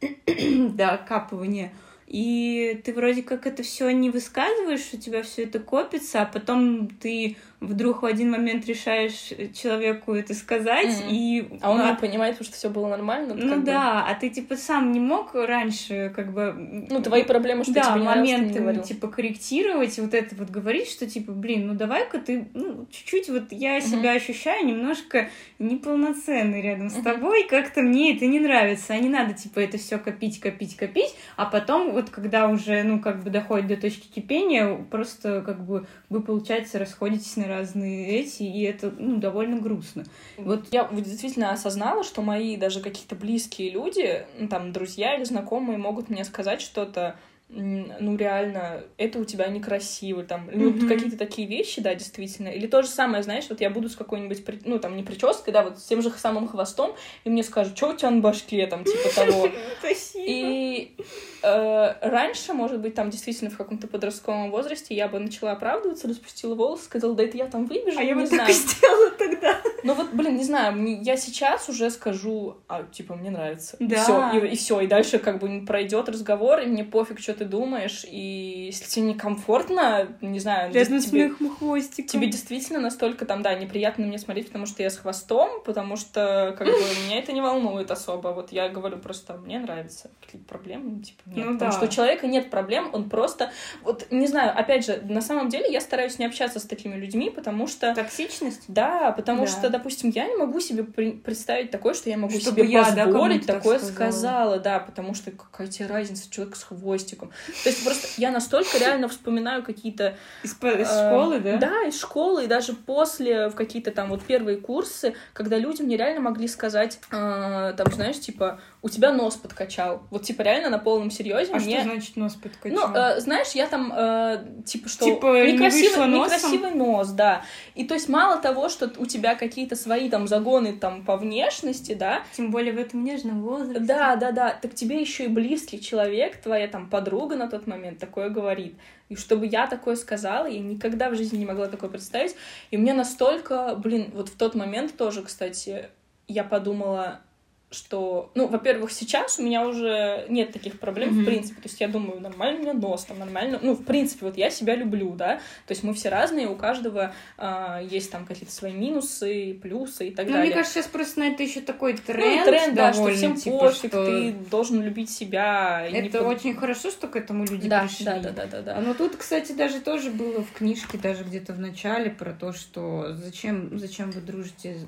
S2: да, капывание. И ты вроде как это все не высказываешь, у тебя все это копится, а потом ты вдруг в один момент решаешь человеку это сказать, mm-hmm. и...
S1: А он а... не понимает, потому что все было нормально?
S2: Ну да, бы... а ты типа сам не мог раньше как бы...
S1: Ну, твои проблемы, что
S2: да,
S1: тебе не
S2: моменты,
S1: не
S2: типа, корректировать, вот это вот говорить, что типа, блин, ну давай-ка ты, ну, чуть-чуть вот я себя mm-hmm. ощущаю немножко неполноценной рядом mm-hmm. с тобой, как-то мне это не нравится, а не надо, типа, это все копить, копить, копить, а потом вот когда уже, ну, как бы доходит до точки кипения, просто как бы вы, получается, расходитесь на разные эти, и это, ну, довольно грустно.
S1: Вот я действительно осознала, что мои даже какие-то близкие люди, ну, там, друзья или знакомые могут мне сказать что-то, ну, реально, это у тебя некрасиво, там, mm-hmm. какие-то такие вещи, да, действительно. Или то же самое, знаешь, вот я буду с какой-нибудь, ну, там, не прической, да, вот с тем же самым хвостом, и мне скажут, что у тебя на башке, там, типа того.
S2: Спасибо.
S1: И э, раньше, может быть, там, действительно, в каком-то подростковом возрасте я бы начала оправдываться, распустила волосы, сказала, да это я там выбежала,
S2: А я
S1: бы
S2: так и сделала тогда.
S1: Ну, вот, блин, не знаю, я сейчас уже скажу, а, типа, мне нравится. Да. Все, и, и все, и дальше, как бы, пройдет разговор, и мне пофиг, что ты думаешь, и если тебе некомфортно, не знаю...
S2: Рядом с моим хвостиком.
S1: Тебе действительно настолько там, да, неприятно мне смотреть, потому что я с хвостом, потому что, как бы, меня это не волнует особо. Вот я говорю просто, мне нравится. Какие проблемы? Типа, нет. Ну, потому да. что у человека нет проблем, он просто... Вот, не знаю, опять же, на самом деле я стараюсь не общаться с такими людьми, потому что...
S2: Токсичность?
S1: Да, потому да. что, допустим, я не могу себе представить такое, что я могу Чтобы себе я, позволить да, такое так сказала. сказала, да, потому что какая тебе разница, человек с хвостиком. То есть просто я настолько реально вспоминаю какие-то...
S2: Из, из школы, да?
S1: Да, из школы, и даже после, в какие-то там вот первые курсы, когда люди мне реально могли сказать, э, там, знаешь, типа, у тебя нос подкачал. Вот, типа, реально на полном серьезе.
S2: А
S1: мне...
S2: что значит нос подкачал?
S1: Ну, э, знаешь, я там, э, типа, что...
S2: Типа, некрасивый, не
S1: некрасивый нос, да. И то есть мало того, что у тебя какие-то свои там загоны там по внешности, да.
S2: Тем более в этом нежном возрасте.
S1: Да, да, да. Так тебе еще и близкий человек, твоя там подруга на тот момент такое говорит. И чтобы я такое сказала, я никогда в жизни не могла такое представить. И мне настолько, блин, вот в тот момент тоже, кстати, я подумала, что, ну, во-первых, сейчас у меня уже нет таких проблем, mm-hmm. в принципе. То есть я думаю, нормально у меня нос, там нормально. Ну, в принципе, вот я себя люблю, да. То есть мы все разные, у каждого э, есть там какие-то свои минусы, плюсы и так
S2: ну,
S1: далее.
S2: Мне кажется, сейчас просто на это еще такой тренд.
S1: Ну, тренд, да, что всем
S2: типа,
S1: пофиг,
S2: что
S1: ты должен любить себя. не
S2: Это
S1: под-
S2: очень хорошо, что к этому люди
S1: да,
S2: пришли.
S1: да, да, да, да, да.
S2: Ну тут, кстати, даже тоже было в книжке, даже где-то в начале, про то, что зачем, зачем вы дружите.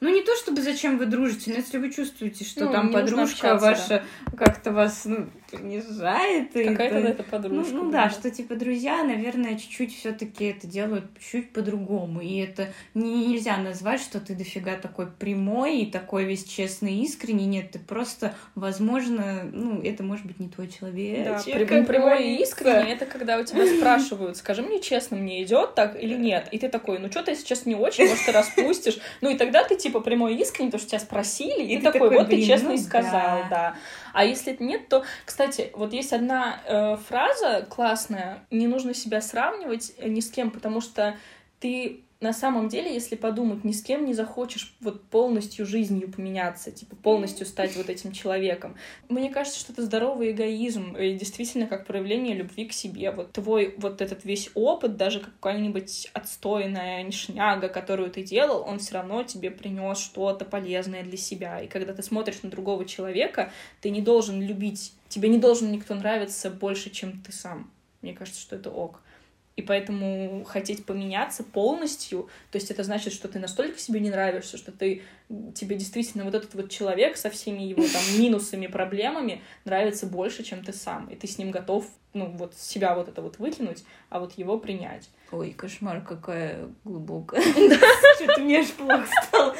S2: Ну, не то чтобы зачем вы дружите, но если вы чувствуете, что
S1: Ну,
S2: там подружка ваша как-то вас ну, принижает.
S1: Какая-то
S2: это-
S1: это подружка.
S2: Ну, ну да, что типа друзья, наверное, чуть-чуть все-таки это делают чуть по-другому. И это не, нельзя назвать, что ты дофига такой прямой и такой весь честный и искренний. Нет, ты просто, возможно, ну, это может быть не твой человек.
S1: Да, при- прямой и искренний это когда у тебя спрашивают, скажи мне честно, мне идет так или нет? И ты такой, ну что-то сейчас не очень, может, ты распустишь. Ну и тогда ты типа прямой и искренний, потому что тебя спросили, и,
S2: И
S1: ты
S2: ты
S1: такой,
S2: такой,
S1: вот ты
S2: блин,
S1: честно
S2: ну
S1: и сказал,
S2: да.
S1: да. А если нет, то, кстати, вот есть одна э, фраза классная, не нужно себя сравнивать э, ни с кем, потому что ты на самом деле, если подумать, ни с кем не захочешь вот полностью жизнью поменяться, типа полностью стать вот этим человеком. Мне кажется, что это здоровый эгоизм, и действительно как проявление любви к себе. Вот твой вот этот весь опыт, даже какая-нибудь отстойная шняга, которую ты делал, он все равно тебе принес что-то полезное для себя. И когда ты смотришь на другого человека, ты не должен любить, тебе не должен никто нравиться больше, чем ты сам. Мне кажется, что это ок. И поэтому хотеть поменяться полностью, то есть это значит, что ты настолько себе не нравишься, что ты тебе действительно вот этот вот человек со всеми его там минусами, проблемами нравится больше, чем ты сам. И ты с ним готов, ну, вот себя вот это вот выкинуть, а вот его принять.
S2: Ой, кошмар, какая глубокая. Что-то мне аж плохо стало.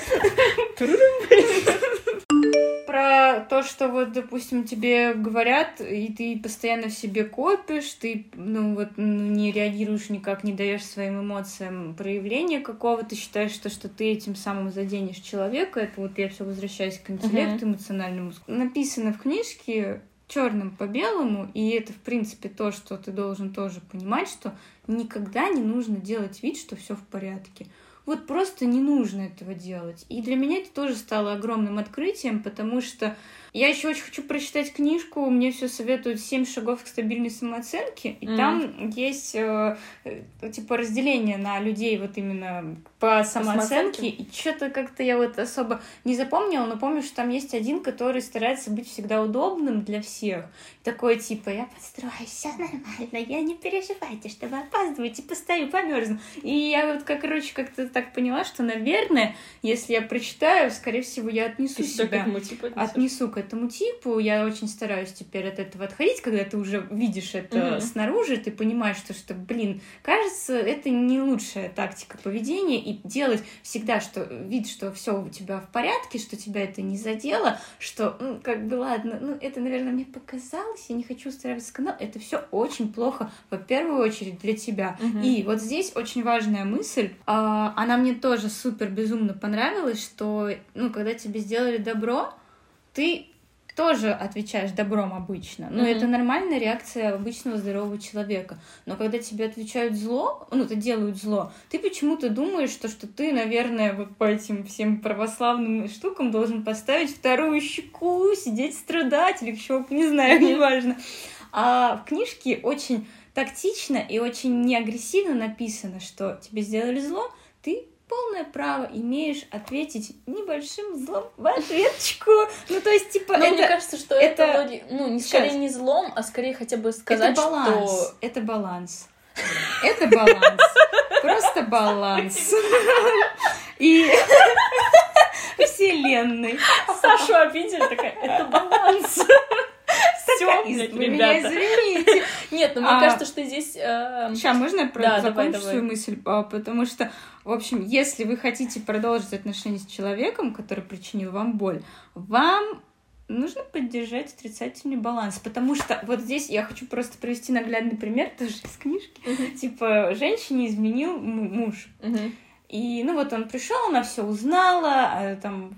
S2: Что вот, допустим, тебе говорят, и ты постоянно в себе копишь, ты, ну, вот, не реагируешь никак, не даешь своим эмоциям проявления какого-то, считаешь, что, что ты этим самым заденешь человека. Это вот я все возвращаюсь к интеллекту эмоциональному. Написано в книжке черным по белому, и это, в принципе, то, что ты должен тоже понимать, что никогда не нужно делать вид, что все в порядке. Вот просто не нужно этого делать. И для меня это тоже стало огромным открытием, потому что я еще очень хочу прочитать книжку. Мне все советуют «Семь шагов к стабильной самооценке». И
S1: Мгм.
S2: там есть э, э, типа разделение на людей вот именно по самооценке.
S1: самооценке?
S2: И что-то как-то я вот особо не запомнила, но помню, что там есть один, который старается быть всегда удобным для всех. Такой типа «Я подстроюсь, все нормально, я не переживайте, что вы опаздываете, постою, померзну». И я вот, как, короче, как-то так поняла, что, наверное, если я прочитаю, скорее всего, я отнесу
S1: Ты себя к
S2: себя
S1: этому типу отнесёшь?
S2: отнесу к этому типу. Я очень стараюсь теперь от этого отходить, когда ты уже видишь это
S1: Мгм.
S2: снаружи, ты понимаешь, что, что, блин, кажется, это не лучшая тактика поведения, и делать всегда, что вид, что все у тебя в порядке, что тебя это не задело, что, ну, как бы, ладно, ну, это, наверное, мне показалось, я не хочу устраивать скандал, это все очень плохо, во первую очередь, для тебя.
S1: Мгм.
S2: И вот здесь очень важная мысль, а, она мне тоже супер безумно понравилась, что, ну, когда тебе сделали добро, ты тоже отвечаешь добром обычно. Но
S1: Мгм.
S2: это нормальная реакция обычного здорового человека. Но когда тебе отвечают зло, ну, это делают зло, ты почему-то думаешь, что, что ты, наверное, вот по этим всем православным штукам должен поставить вторую щеку, сидеть страдать или еще, не знаю,
S1: Мгм.
S2: неважно. А в книжке очень тактично и очень неагрессивно написано, что тебе сделали зло, ты полное право имеешь ответить небольшим злом в ответочку. Ну, то есть, типа,
S1: Ну, мне
S2: это,
S1: кажется, что
S2: это-
S1: это, вроде, ну, не скорее не злом, а скорее хотя бы сказать,
S2: это баланс.
S1: что...
S2: Это баланс. Это баланс. Просто баланс. И вселенной.
S1: Сашу обидели, такая, это баланс.
S2: Из- Вы меня извините.
S1: Нет, ну мне
S2: А-
S1: кажется, что здесь... э,
S2: Сейчас, можно я про-
S1: Да,
S2: закончу
S1: давай, давай.
S2: свою мысль? А, Потому что, в общем, если вы хотите продолжить отношения с человеком, который причинил вам боль, вам нужно поддержать отрицательный баланс. Потому что вот здесь я хочу просто привести наглядный пример тоже из книжки. Типа, женщине изменил му- муж. И, ну, вот он пришел, она все узнала, а, там,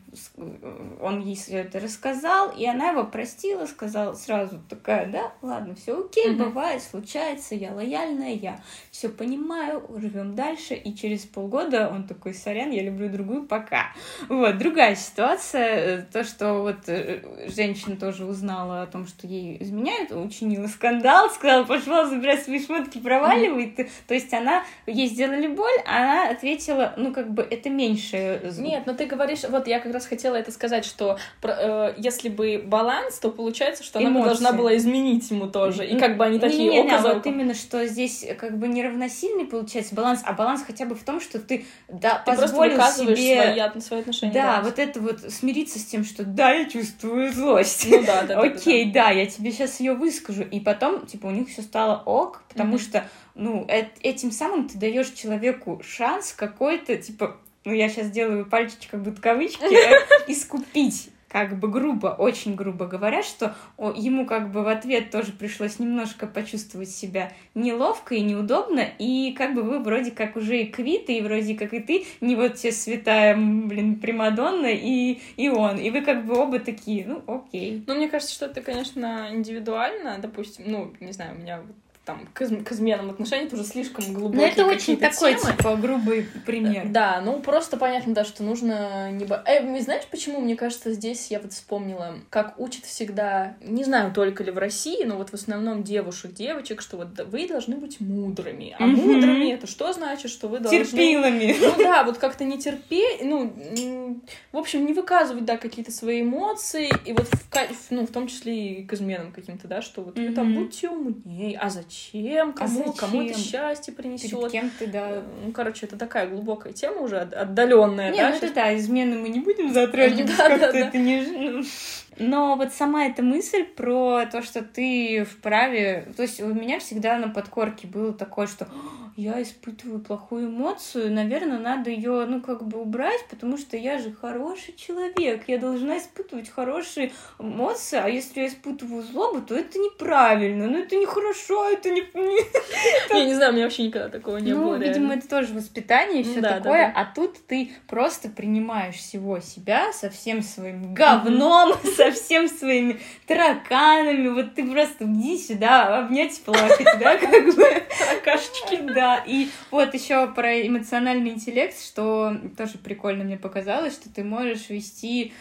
S2: он ей все это рассказал, и она его простила, сказала сразу такая, да, ладно, все окей, mm-hmm. бывает, случается, я лояльная, я все понимаю, живем дальше, и через полгода он такой, сорян, я люблю другую, пока. Вот, другая ситуация, то, что вот э, женщина тоже узнала о том, что ей изменяют, учинила скандал, сказала, пошла, забирай свои шмотки, проваливай, mm-hmm. то есть она, ей сделали боль, а она ответила, ну, как бы, это меньше...
S1: Нет, но ты говоришь, вот я как раз хотела это сказать, что э, если бы баланс, то получается, что Эмоции. она бы должна была изменить ему тоже, и как бы они такие...
S2: Не, не, не, вот именно, что здесь как бы неравносильный получается баланс, а баланс хотя бы в том, что ты, да,
S1: ты позволил себе... Свои, свои отношения.
S2: Да, да, вот это вот смириться с тем, что да, я чувствую злость.
S1: Ну да, да.
S2: Окей, да, я тебе сейчас ее выскажу. И потом, типа, у них все стало ок, потому что ну, этим самым ты даешь человеку шанс какой-то, типа, ну, я сейчас делаю пальчики, как будто кавычки, искупить как бы грубо, очень грубо говоря, что ему как бы в ответ тоже пришлось немножко почувствовать себя неловко и неудобно, и как бы вы вроде как уже и квиты, и вроде как и ты, не вот те святая, блин, Примадонна, и, и он, и вы как бы оба такие, ну, окей.
S1: Ну, мне кажется, что это, конечно, индивидуально, допустим, ну, не знаю, у меня там, к, из- к изменам отношений, это уже слишком глубокие
S2: Но это очень такой, темы. типа, грубый пример.
S1: Да, ну просто понятно, да, что нужно не... Бо... Э, знаешь, почему, мне кажется, здесь я вот вспомнила, как учат всегда, не знаю, только ли в России, но вот в основном девушек, девочек, что вот вы должны быть мудрыми. А mm-hmm. мудрыми это что значит, что вы должны...
S2: Терпилами.
S1: Ну да, вот как-то не терпеть, ну, в общем, не выказывать, да, какие-то свои эмоции, и вот в, ну, в том числе и к изменам каким-то, да, что вот mm-hmm. вы там будьте умнее, а зачем? Зачем, кому, а зачем? кому это счастье принесет. Перед
S2: кем ты, да.
S1: Ну, короче, это такая глубокая тема уже отдаленная.
S2: Не,
S1: да,
S2: ну это да, измены мы не будем затрагивать, как-то это не... Ну, но вот сама эта мысль про то, что ты вправе... То есть у меня всегда на подкорке было такое, что я испытываю плохую эмоцию, наверное, надо ее, ну, как бы убрать, потому что я же хороший человек, я должна испытывать хорошие эмоции, а если я испытываю злобу, то это неправильно, ну, это нехорошо, это не...
S1: Я не знаю, у меня вообще никогда такого не
S2: было.
S1: Ну,
S2: видимо, это тоже воспитание и все такое, а тут ты просто принимаешь всего себя со всем своим говном, со всем своими тараканами, вот ты просто иди сюда, обнять плакать, да, как бы.
S1: Таракашечки.
S2: Да, и вот еще про эмоциональный интеллект, что тоже прикольно мне показалось, что ты можешь вести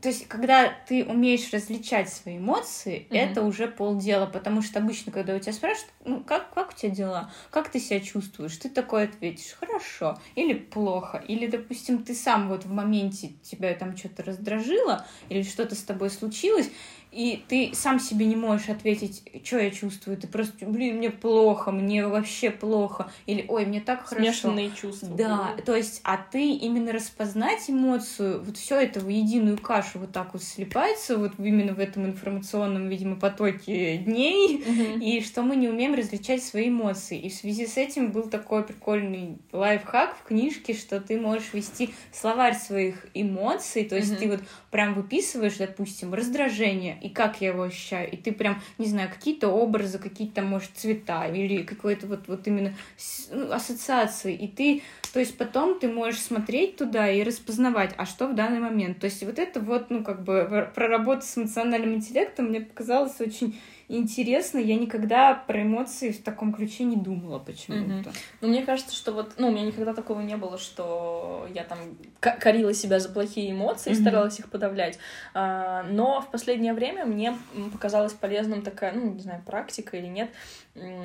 S2: то есть, когда ты умеешь различать свои эмоции, mm-hmm. это уже полдела, потому что обычно, когда у тебя спрашивают, ну, как, как у тебя дела, как ты себя чувствуешь, ты такой ответишь, хорошо, или плохо, или, допустим, ты сам вот в моменте тебя там что-то раздражило, или что-то с тобой случилось, и ты сам себе не можешь ответить, что я чувствую. Ты просто, блин, мне плохо, мне вообще плохо. Или, ой, мне так хорошо.
S1: Смешанные чувства.
S2: Да, то есть, а ты именно распознать эмоцию, вот все это в единую кашу вот так вот слипается, вот именно в этом информационном, видимо, потоке дней, угу. и что мы не умеем различать свои эмоции. И в связи с этим был такой прикольный лайфхак в книжке, что ты можешь вести словарь своих эмоций, то есть угу. ты вот прям выписываешь, допустим, раздражение, и как я его ощущаю. И ты прям, не знаю, какие-то образы, какие-то, может, цвета или какой-то вот, вот именно ну, ассоциации. И ты, то есть потом ты можешь смотреть туда и распознавать, а что в данный момент. То есть вот это вот, ну, как бы проработать с эмоциональным интеллектом мне показалось очень интересно. Я никогда про эмоции в таком ключе не думала почему-то.
S1: Mm-hmm. Ну, мне кажется, что вот, ну, у меня никогда такого не было, что я там корила себя за плохие эмоции, mm-hmm. старалась их подавлять. А, но в последнее время мне показалась полезным такая, ну, не знаю, практика или нет,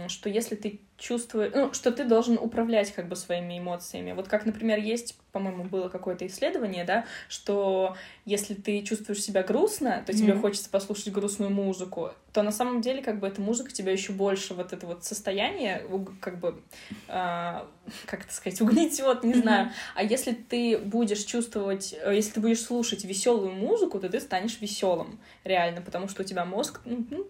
S1: что если ты чувствуешь, ну, что ты должен управлять как бы своими эмоциями. Вот как, например, есть, по-моему, было какое-то исследование, да, что если ты чувствуешь себя грустно, то mm-hmm. тебе хочется послушать грустную музыку, то на самом деле как бы эта музыка тебя еще больше вот это вот состояние как бы э, как это сказать угнетет, не mm-hmm. знаю. А если ты будешь чувствовать, э, если ты будешь слушать веселую музыку, то ты станешь веселым реально, потому что у тебя мозг ну,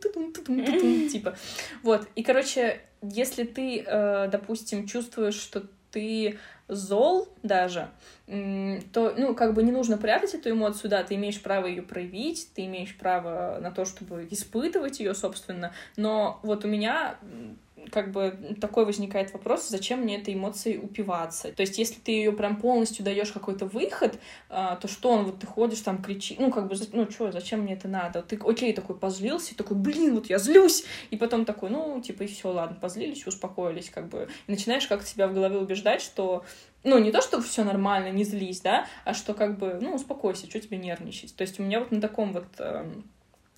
S1: типа вот и короче если ты, э, допустим, чувствуешь, что ты зол даже, то, ну, как бы не нужно прятать эту эмоцию, да, ты имеешь право ее проявить, ты имеешь право на то, чтобы испытывать ее, собственно, но вот у меня как бы такой возникает вопрос, зачем мне этой эмоцией упиваться. То есть, если ты ее прям полностью даешь какой-то выход, а, то что он, вот ты ходишь там, кричишь, ну, как бы, ну, что, зачем мне это надо? Ты, окей, такой позлился, такой, блин, вот я злюсь, и потом такой, ну, типа, и все, ладно, позлились, успокоились, как бы, и начинаешь как-то себя в голове убеждать, что ну, не то, что все нормально, не злись, да, а что как бы, ну, успокойся, что тебе нервничать. То есть у меня вот на таком вот эм,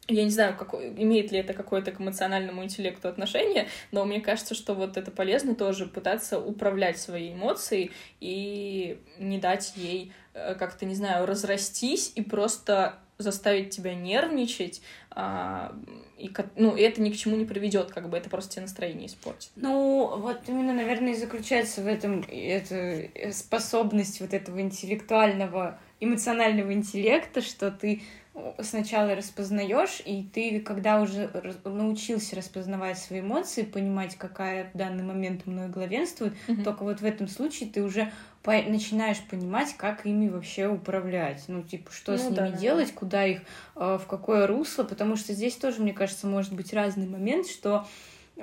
S1: я не знаю, какой, имеет ли это какое-то к эмоциональному интеллекту отношение, но мне кажется, что вот это полезно тоже пытаться управлять своей эмоцией и не дать ей э, как-то, не знаю, разрастись и просто заставить тебя нервничать, а, и, ну, и это ни к чему не приведет, как бы это просто тебе настроение испортит.
S2: Ну, вот именно, наверное, и заключается в этом эта э, способность вот этого интеллектуального, эмоционального интеллекта, что ты сначала распознаешь, и ты, когда уже научился распознавать свои эмоции, понимать, какая в данный момент мной главенствует, mm-hmm. только вот в этом случае ты уже по начинаешь понимать, как ими вообще управлять. Ну, типа, что ну, с ними да, делать, да. куда их, э, в какое русло, потому что здесь тоже, мне кажется, может быть разный момент, что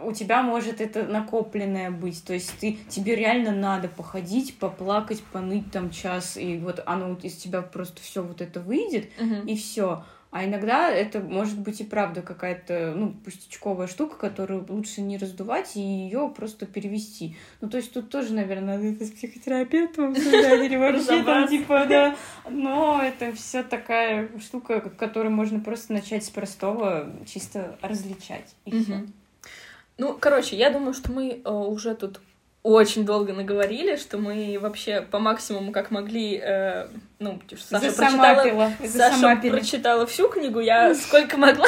S2: у тебя может это накопленное быть, то есть ты, тебе реально надо походить, поплакать, поныть там час, и вот оно из тебя просто все вот это выйдет, uh-huh. и все. А иногда это может быть и правда какая-то, ну, пустячковая штука, которую лучше не раздувать и ее просто перевести. Ну, то есть тут тоже, наверное, надо с психотерапевтом обсуждать или вообще там, типа, да. Но это все такая штука, которую можно просто начать с простого, чисто различать, и все.
S1: Ну, короче, я думаю, что мы э, уже тут очень долго наговорили, что мы вообще по максимуму как могли, э, ну, Саша прочитала, Саша прочитала всю книгу, я сколько могла.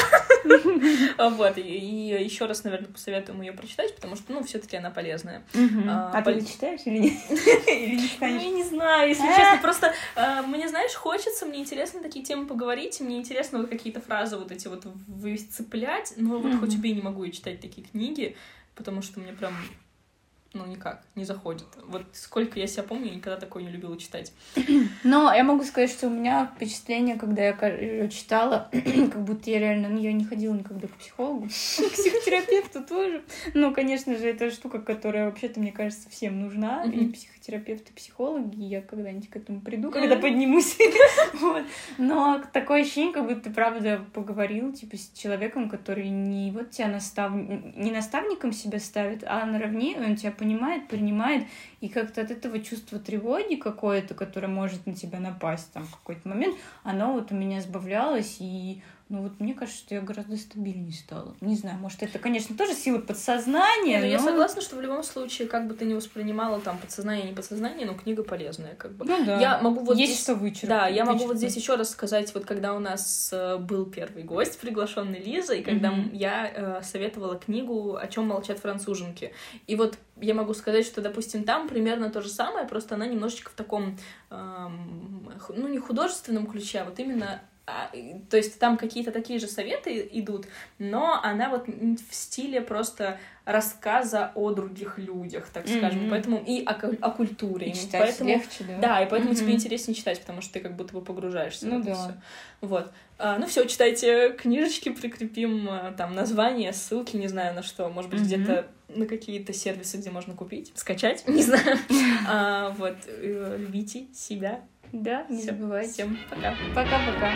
S1: Вот, и еще раз, наверное, посоветуем ее прочитать, потому что, ну, все-таки она полезная.
S2: А, а ты читаешь или нет?
S1: Ну, я не знаю, если честно, просто э, мне, знаешь, хочется, мне интересно такие темы поговорить, мне интересно вот какие-то фразы вот эти вот цеплять, но вот хоть убей не могу я читать такие книги, потому что мне прям ну, никак, не заходит. Вот сколько я себя помню, я никогда такое не любила читать.
S2: Но я могу сказать, что у меня впечатление, когда я ее читала, как будто я реально, ну, я не ходила никогда к психологу, к психотерапевту тоже. Ну, конечно же, это штука, которая вообще-то, мне кажется, всем нужна, и психотерапевты, и психологи, я когда-нибудь к этому приду, когда поднимусь. вот. Но такое ощущение, как будто ты, правда, поговорил, типа, с человеком, который не вот тебя настав... не наставником себя ставит, а наравне, он тебя понимает, принимает, и как-то от этого чувство тревоги какое-то, которое может на тебя напасть там в какой-то момент, оно вот у меня сбавлялось, и ну вот мне кажется, что я гораздо стабильнее стала. Не знаю, может, это, конечно, тоже сила подсознания.
S1: Не, но, ну, но я согласна, что в любом случае, как бы ты не воспринимала там подсознание, не подсознание, но книга полезная, как бы.
S2: Ну да. Я могу вот Есть здесь... что вычеркнуть.
S1: Да, я могу вот здесь еще раз сказать, вот когда у нас э, был первый гость, приглашенный Лиза, и когда mm-hmm. я э, советовала книгу «О чем молчат француженки». И вот я могу сказать, что, допустим, там примерно то же самое, просто она немножечко в таком, эм, ну, не художественном ключе, а вот именно то есть там какие-то такие же советы идут, но она вот в стиле просто рассказа о других людях, так mm-hmm. скажем, поэтому и о, о культуре.
S2: И читать
S1: поэтому,
S2: легче, да?
S1: Да, и поэтому mm-hmm. тебе интереснее читать, потому что ты как будто бы погружаешься
S2: ну,
S1: в это
S2: да.
S1: все. Вот. А, ну все, читайте книжечки, прикрепим а, там название, ссылки, не знаю на что, может быть, mm-hmm. где-то на какие-то сервисы, где можно купить, скачать, не знаю. а, вот, э, любите себя,
S2: да, не Всё. забывайте.
S1: Всем пока.
S2: Пока-пока.